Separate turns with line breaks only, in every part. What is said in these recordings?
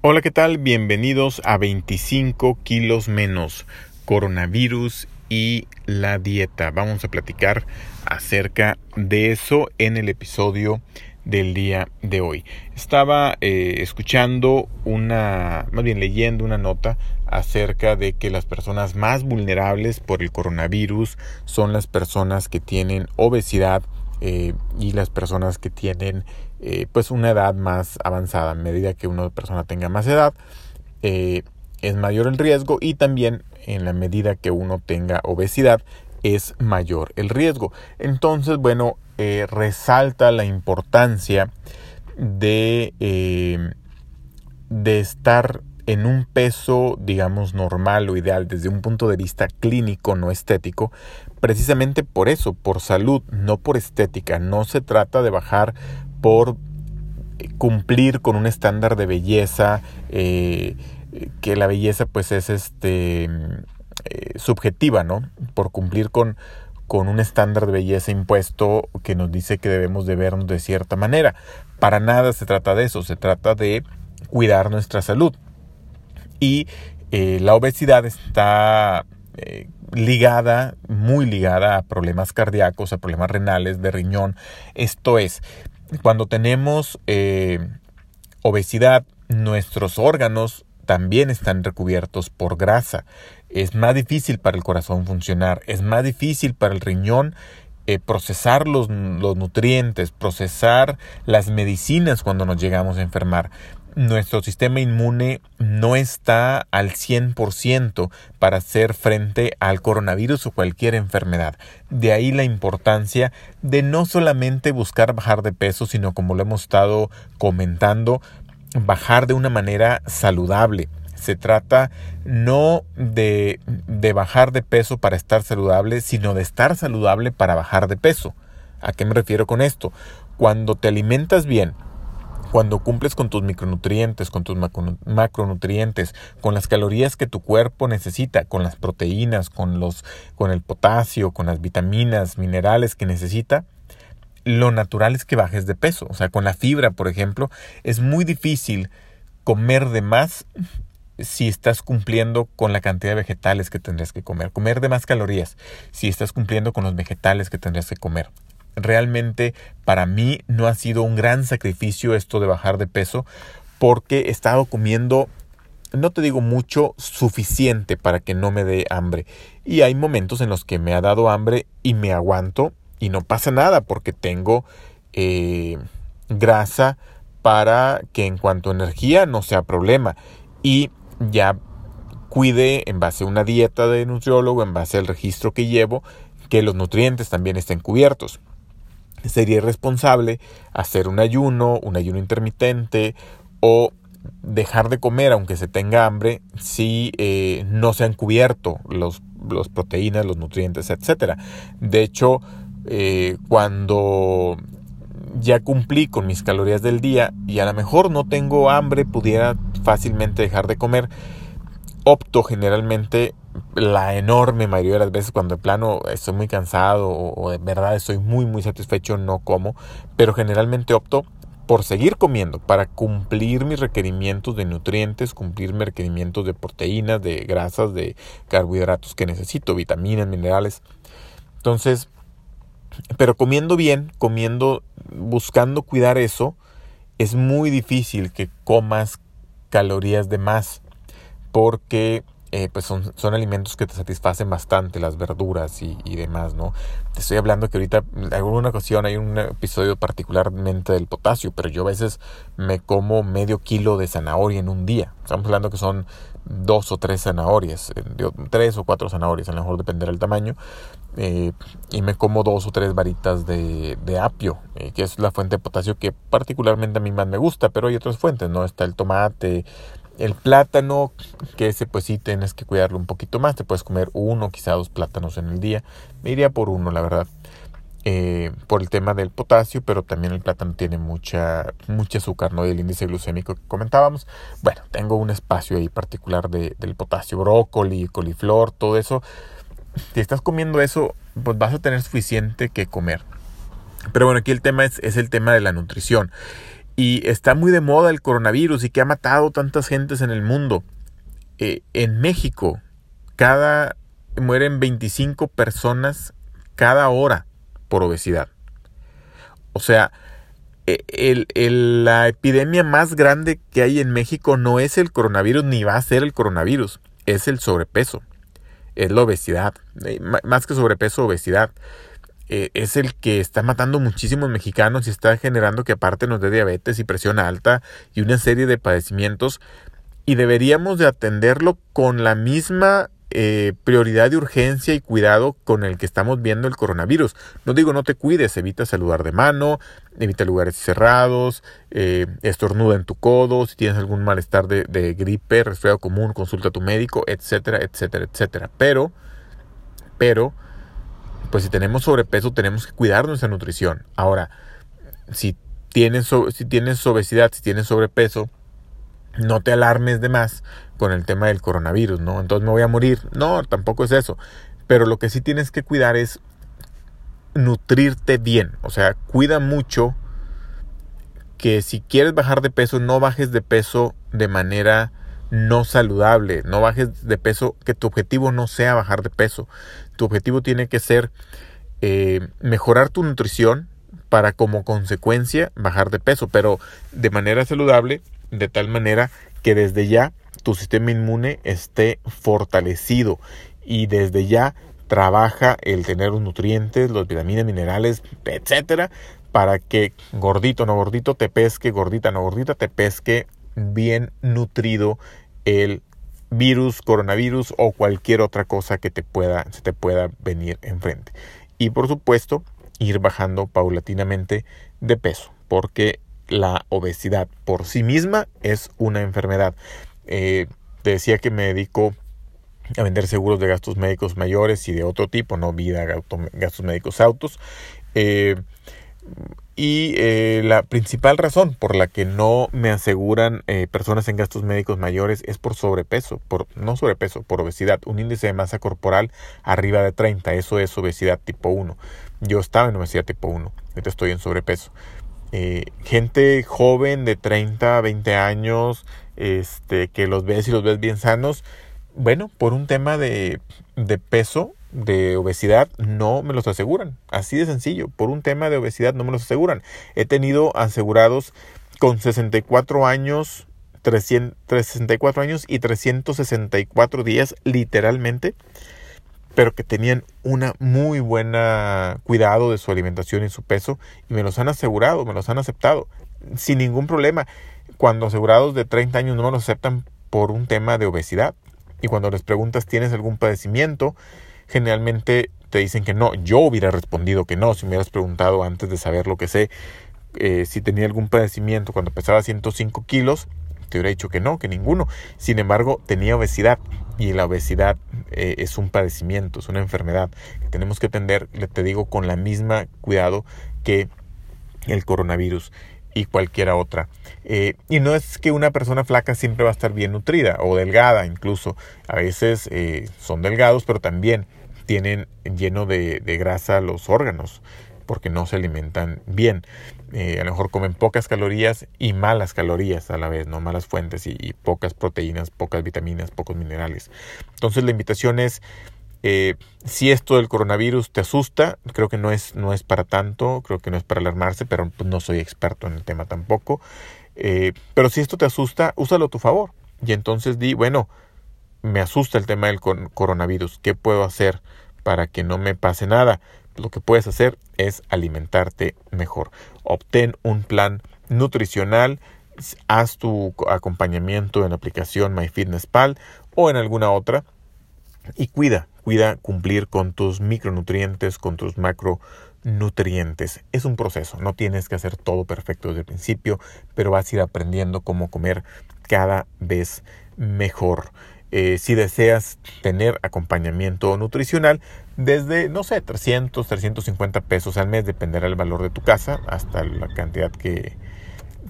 Hola, ¿qué tal? Bienvenidos a 25 kilos menos, coronavirus y la dieta. Vamos a platicar acerca de eso en el episodio del día de hoy. Estaba eh, escuchando una, más bien leyendo una nota acerca de que las personas más vulnerables por el coronavirus son las personas que tienen obesidad eh, y las personas que tienen eh, pues una edad más avanzada. A medida que una persona tenga más edad, eh, es mayor el riesgo y también en la medida que uno tenga obesidad es mayor el riesgo. Entonces, bueno, resalta la importancia de, de estar en un peso, digamos, normal o ideal desde un punto de vista clínico, no estético, precisamente por eso, por salud, no por estética. No se trata de bajar por cumplir con un estándar de belleza, eh, que la belleza pues es este eh, subjetiva, ¿no? Por cumplir con, con un estándar de belleza impuesto que nos dice que debemos de vernos de cierta manera. Para nada se trata de eso, se trata de cuidar nuestra salud y eh, la obesidad está ligada, muy ligada a problemas cardíacos, a problemas renales, de riñón. Esto es, cuando tenemos eh, obesidad, nuestros órganos también están recubiertos por grasa. Es más difícil para el corazón funcionar, es más difícil para el riñón procesar los, los, nutrientes, procesar las medicinas cuando nos llegamos a enfermar nuestro sistema inmune no está al 100% para hacer frente al coronavirus o cualquier enfermedad. De ahí la importancia de no solamente buscar bajar de peso, sino como lo hemos estado comentando, bajar de una manera saludable. Se trata no de, de bajar de peso para estar saludable, sino de estar saludable para bajar de peso. ¿A qué me refiero con esto? Cuando te alimentas bien, cuando cumples con tus micronutrientes, con tus macronutrientes, con las calorías que tu cuerpo necesita, con las proteínas, con los con el potasio, con las vitaminas, minerales que necesita, lo natural es que bajes de peso. O sea, con la fibra, por ejemplo, es muy difícil comer de más si estás cumpliendo con la cantidad de vegetales que tendrías que comer. Comer de más calorías si estás cumpliendo con los vegetales que tendrías que comer realmente para mí no ha sido un gran sacrificio esto de bajar de peso porque he estado comiendo no te digo mucho, suficiente para que no me dé hambre. Y hay momentos en los que me ha dado hambre y me aguanto y no pasa nada porque tengo eh, grasa para que en cuanto a energía no sea problema. Y ya cuide en base a una dieta de nutriólogo, en base al registro que llevo, que los nutrientes también estén cubiertos sería irresponsable hacer un ayuno, un ayuno intermitente o dejar de comer aunque se tenga hambre si eh, no se han cubierto los, los, proteínas, los nutrientes, etc. De hecho, eh, cuando ya cumplí con mis calorías del día y a lo mejor no tengo hambre, pudiera fácilmente dejar de comer, opto generalmente la enorme mayoría de las veces cuando de plano estoy muy cansado o, de verdad estoy muy muy satisfecho no como, pero generalmente opto por seguir comiendo para cumplir mis requerimientos de nutrientes, cumplir mis requerimientos de proteínas, de grasas, de carbohidratos que necesito, vitaminas, minerales. Entonces, pero comiendo bien, comiendo, buscando cuidar eso, es muy difícil que comas calorías de más porque eh, pues son, son, alimentos que te satisfacen bastante, las verduras y, y, demás, ¿no? Te estoy hablando que ahorita, en alguna ocasión hay un episodio particularmente del potasio, pero yo a veces me como medio kilo de zanahoria en un día. Estamos hablando que son dos o tres zanahorias, eh, tres o cuatro zanahorias, a lo mejor dependerá del tamaño, eh, y me como dos o tres varitas de, de apio, que es la fuente de potasio que particularmente a mí más me gusta, pero hay otras fuentes, ¿no? Está el tomate, el plátano, que ese pues sí tienes que cuidarlo un poquito más. Te puedes comer uno, quizá dos plátanos en el día. Me iría por uno, la verdad. Eh, por el tema del potasio, pero también el plátano tiene mucha, mucha azúcar, ¿no? Y el índice glucémico que comentábamos. Bueno, tengo un espacio ahí particular de, del potasio, brócoli, coliflor, todo eso. Si estás comiendo eso, pues vas a tener suficiente que comer. Pero bueno, aquí el tema es, es el tema de la nutrición. Y está muy de moda el coronavirus y que ha matado tantas gentes en el mundo. Eh, en México, cada mueren 25 personas cada hora por obesidad. O sea, e, la epidemia más grande que hay en México no es el coronavirus ni va a ser el coronavirus, es el sobrepeso, es la obesidad, eh, más que sobrepeso, obesidad. Eh, es el que está matando muchísimos mexicanos y está generando que aparte nos dé diabetes y presión alta y una serie de padecimientos y deberíamos de atenderlo con la misma eh, prioridad de urgencia y cuidado con el que estamos viendo el coronavirus. No digo no te cuides, evita saludar de mano, evita lugares cerrados, eh, estornuda en tu codo, si tienes algún malestar de, de gripe, resfriado común, consulta a tu médico, etcétera, etcétera, etcétera. Pero, pero, pues si tenemos sobrepeso tenemos que cuidar nuestra nutrición. Ahora, si tienes, si tienes obesidad, si tienes sobrepeso, no te alarmes de más con el tema del coronavirus, ¿no? Entonces me voy a morir. No, tampoco es eso. Pero lo que sí tienes que cuidar es nutrirte bien. O sea, cuida mucho que si quieres bajar de peso, no bajes de peso de manera no saludable. No bajes de peso, que tu objetivo no sea bajar de peso. Tu objetivo tiene que ser eh, mejorar tu nutrición para como consecuencia bajar de peso, pero de manera saludable de tal manera que desde ya tu sistema inmune esté fortalecido y desde ya trabaja el tener los nutrientes, los vitaminas, minerales, etcétera, para que gordito no gordito te pesque, gordita no gordita te pesque bien nutrido el virus, coronavirus o cualquier otra cosa que te pueda, se te pueda venir enfrente. Y por supuesto, ir bajando paulatinamente de peso, porque la obesidad por sí misma es una enfermedad. Eh, te decía que me dedico a vender seguros de gastos médicos mayores y de otro tipo, no vida, gastos médicos autos. Eh, y eh, la principal razón por la que no me aseguran personas en gastos médicos mayores es por sobrepeso, por no sobrepeso, por obesidad, un índice de masa corporal arriba de 30, eso es obesidad tipo 1. Yo estaba en obesidad tipo 1, ahorita estoy en sobrepeso. Eh, gente joven de 30, 20 años, este, que los ves y los ves bien sanos, bueno, por un tema de, de peso, de obesidad, no me los aseguran. Así de sencillo, por un tema de obesidad no me los aseguran. He tenido asegurados con 64 años, 364 años y 364 días literalmente pero que tenían una muy buena cuidado de su alimentación y su peso y me los han asegurado, me los han aceptado sin ningún problema. Cuando asegurados de 30 años no me los aceptan por un tema de obesidad y cuando les preguntas tienes algún padecimiento, generalmente te dicen que no. Yo hubiera respondido que no si me hubieras preguntado antes de saber lo que sé. Eh, si tenía algún padecimiento cuando pesaba 105 kilos, te hubiera dicho que no, que ninguno. Sin embargo, tenía obesidad y la obesidad eh, es un padecimiento, es una enfermedad que tenemos que atender, te digo, con la misma cuidado que el coronavirus y cualquiera otra. Eh, y no es que una persona flaca siempre va a estar bien nutrida o delgada incluso. A veces son delgados, pero también tienen lleno de, grasa los órganos porque no se alimentan bien. Eh, a lo mejor comen pocas calorías y malas calorías a la vez, no malas fuentes y, pocas proteínas, pocas vitaminas, pocos minerales. Entonces la invitación es, eh, si esto del coronavirus te asusta, creo que no es, no es para tanto, creo que no es para alarmarse, pero pues, no soy experto en el tema tampoco. Eh, pero si esto te asusta, úsalo a tu favor. Y entonces di, bueno, me asusta el tema del coronavirus, ¿qué puedo hacer para que no me pase nada? lo que puedes hacer es alimentarte mejor. Obtén un plan nutricional, haz tu acompañamiento en la aplicación MyFitnessPal o en alguna otra y cuida, cuida cumplir con tus micronutrientes, con tus macronutrientes. Es un proceso, no tienes que hacer todo perfecto desde el principio, pero vas a ir aprendiendo cómo comer cada vez mejor. Eh, si deseas tener acompañamiento nutricional desde, no sé, 300, 350 pesos al mes, dependerá del valor de tu casa, hasta la cantidad que,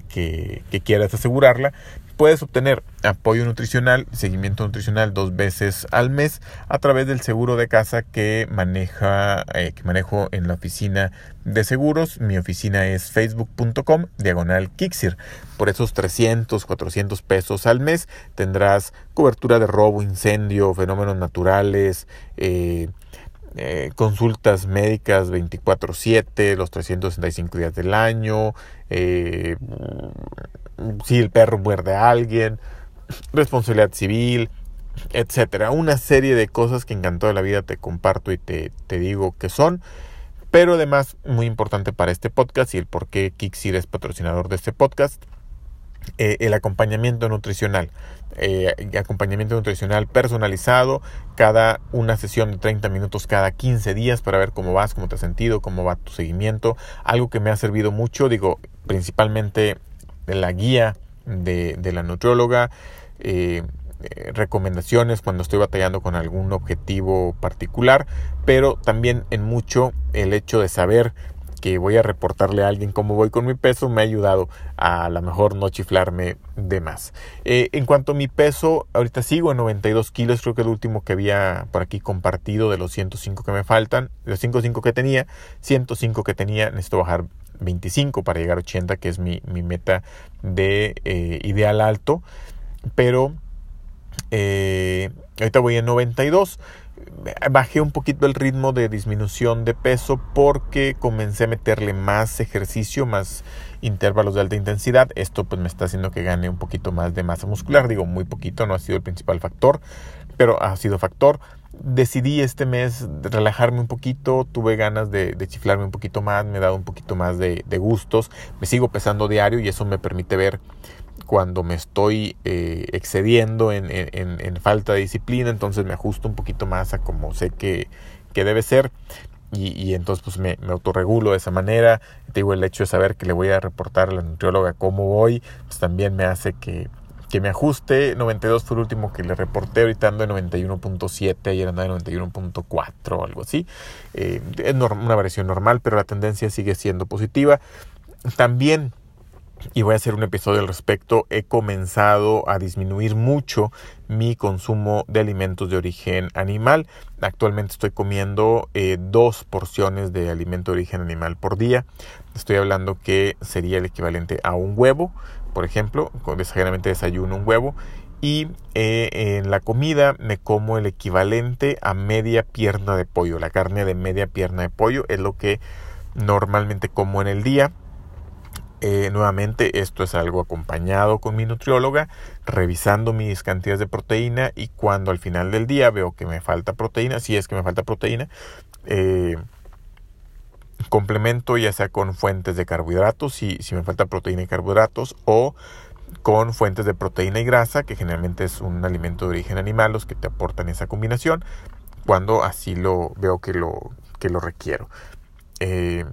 que, quieras asegurarla. Puedes obtener apoyo nutricional, seguimiento nutricional dos veces al mes a través del seguro de casa que maneja, eh, que manejo en la oficina de seguros. Mi oficina es facebook.com diagonal Kixir. Por esos 300, 400 pesos al mes tendrás cobertura de robo, incendio, fenómenos naturales, eh, eh, consultas médicas 24/7, los 365 días del año, eh, si el perro muerde a alguien, responsabilidad civil, etcétera. Una serie de cosas que encantó de la vida te comparto y te, te digo que son. Pero además, muy importante para este podcast y el por qué Kixir es patrocinador de este podcast, eh, el acompañamiento nutricional. Eh, acompañamiento nutricional personalizado, cada una sesión de 30 minutos cada 15 días para ver cómo vas, cómo te has sentido, cómo va tu seguimiento. Algo que me ha servido mucho, digo, principalmente la guía de, de la nutrióloga. Eh, recomendaciones cuando estoy batallando con algún objetivo particular, pero también en mucho el hecho de saber que voy a reportarle a alguien cómo voy con mi peso me ha ayudado a, lo mejor no chiflarme de más. Eh, en cuanto a mi peso, ahorita sigo en 92 kilos, creo que el último que había por aquí compartido de los 105 que me faltan, los 105 que tenía, 105 que tenía, necesito bajar 25 para llegar a 80, que es mi, meta de eh, ideal alto, pero eh, ahorita voy en 92 bajé un poquito el ritmo de disminución de peso porque comencé a meterle más ejercicio, más intervalos de alta intensidad. Esto pues me está haciendo que gane un poquito más de masa muscular. Digo, muy poquito, no ha sido el principal factor, pero ha sido factor. Decidí este mes relajarme un poquito, tuve ganas de, chiflarme un poquito más, me he dado un poquito más de, de gustos, me sigo pesando diario y eso me permite ver cuando me estoy eh, excediendo en, falta de disciplina, entonces me ajusto un poquito más a como sé que, debe ser. Y, entonces pues me, autorregulo de esa manera. Te digo, el hecho de saber que le voy a reportar a la nutrióloga cómo voy, pues también me hace que, me ajuste. 92 fue el último que le reporté, ahorita ando en 91.7, ayer andaba en 91.4 o algo así. Eh, es una variación normal, pero la tendencia sigue siendo positiva. También y voy a hacer un episodio al respecto. He comenzado a disminuir mucho mi consumo de alimentos de origen animal. Actualmente estoy comiendo eh, dos porciones de alimento de origen animal por día. Estoy hablando que sería el equivalente a un huevo, por ejemplo. Desagradablemente desayuno un huevo. Y eh, en la comida me como el equivalente a media pierna de pollo. La carne de media pierna de pollo es lo que normalmente como en el día eh, nuevamente, esto es algo acompañado con mi nutrióloga, revisando mis cantidades de proteína y cuando al final del día veo que me falta proteína, si es que me falta proteína, eh, complemento ya sea con fuentes de carbohidratos, si, si me falta proteína y carbohidratos, o con fuentes de proteína y grasa, que generalmente es un alimento de origen animal, los que te aportan esa combinación, cuando así lo veo que lo, que lo requiero. Eh,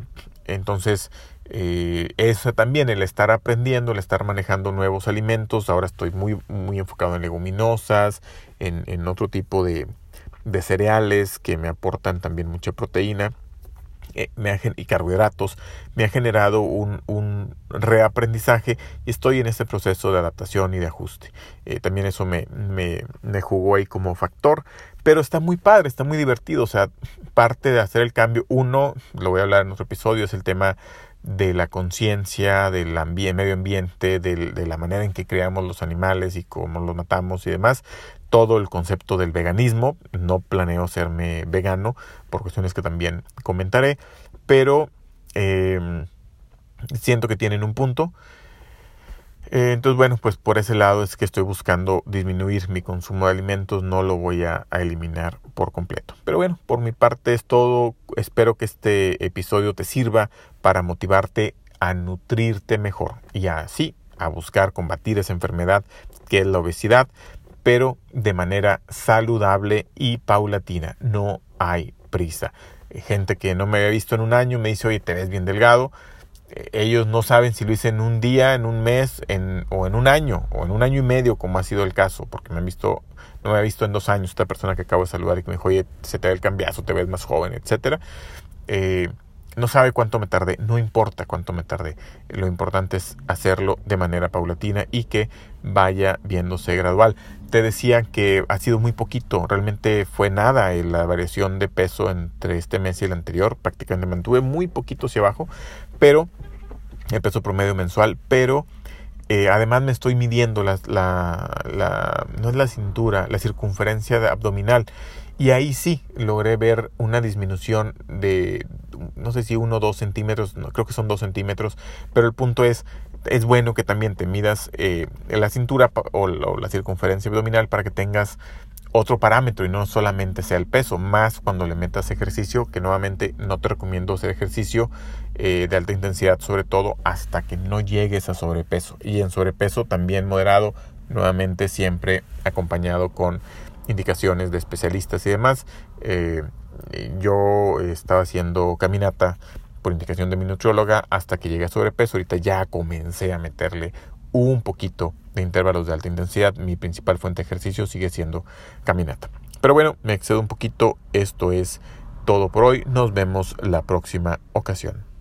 entonces, eh, eso también, el estar aprendiendo, el estar manejando nuevos alimentos. Ahora estoy muy, muy enfocado en leguminosas, en, otro tipo de, cereales que me aportan también mucha proteína eh, y carbohidratos. Me ha generado un, reaprendizaje y estoy en este proceso de adaptación y de ajuste. Eh, también eso me, me, me jugó ahí como factor. Pero está muy padre, está muy divertido. O sea, parte de hacer el cambio, uno, lo voy a hablar en otro episodio, es el tema de la conciencia, del medio ambiente, de la manera en que creamos los animales y cómo los matamos y demás. Todo el concepto del veganismo. No planeo serme vegano por cuestiones que también comentaré, pero em, siento que tienen un punto. Eh, entonces, bueno, pues por ese lado es que estoy buscando disminuir mi consumo de alimentos, no lo voy a, eliminar por completo. Pero bueno, por mi parte es todo. Espero que este episodio te sirva para motivarte a nutrirte mejor y así a buscar combatir esa enfermedad que es la obesidad, pero de manera saludable y paulatina. No hay prisa. Gente que no me había visto en un año me dice, oye, te ves bien delgado ellos no saben si lo hice en un día, en un mes, en, o en un año, o en un año y medio, como ha sido el caso, porque me han visto, no me ha visto en dos años esta persona que acabo de saludar y que me dijo, oye, se te ve el cambiazo, te ves más joven, etcétera. Eh, no sabe cuánto me tardé, no importa cuánto me tardé. Lo importante es hacerlo de manera paulatina y que vaya viéndose gradual. Te decía que ha sido muy poquito, realmente fue nada la variación de peso entre este mes y el anterior, prácticamente mantuve muy poquito hacia abajo, pero el peso promedio mensual, pero eh, además me estoy midiendo la, no es la cintura, la circunferencia abdominal. Y ahí sí logré ver una disminución de, no sé si uno o dos centímetros, no, creo que son dos centímetros, pero el punto es, es bueno que también te midas eh, la cintura o, la circunferencia abdominal para que tengas otro parámetro y no solamente sea el peso, más cuando le metas ejercicio, que nuevamente no te recomiendo hacer ejercicio eh, de alta intensidad, sobre todo hasta que no llegues a sobrepeso. Y en sobrepeso también moderado, nuevamente siempre acompañado con indicaciones de especialistas y demás. Eh, yo estaba haciendo caminata por indicación de mi nutrióloga hasta que llegué a sobrepeso. Ahorita ya comencé a meterle un poquito de intervalos de alta intensidad. Mi principal fuente de ejercicio sigue siendo caminata. Pero bueno, me excedo un poquito. Esto es todo por hoy. Nos vemos la próxima ocasión.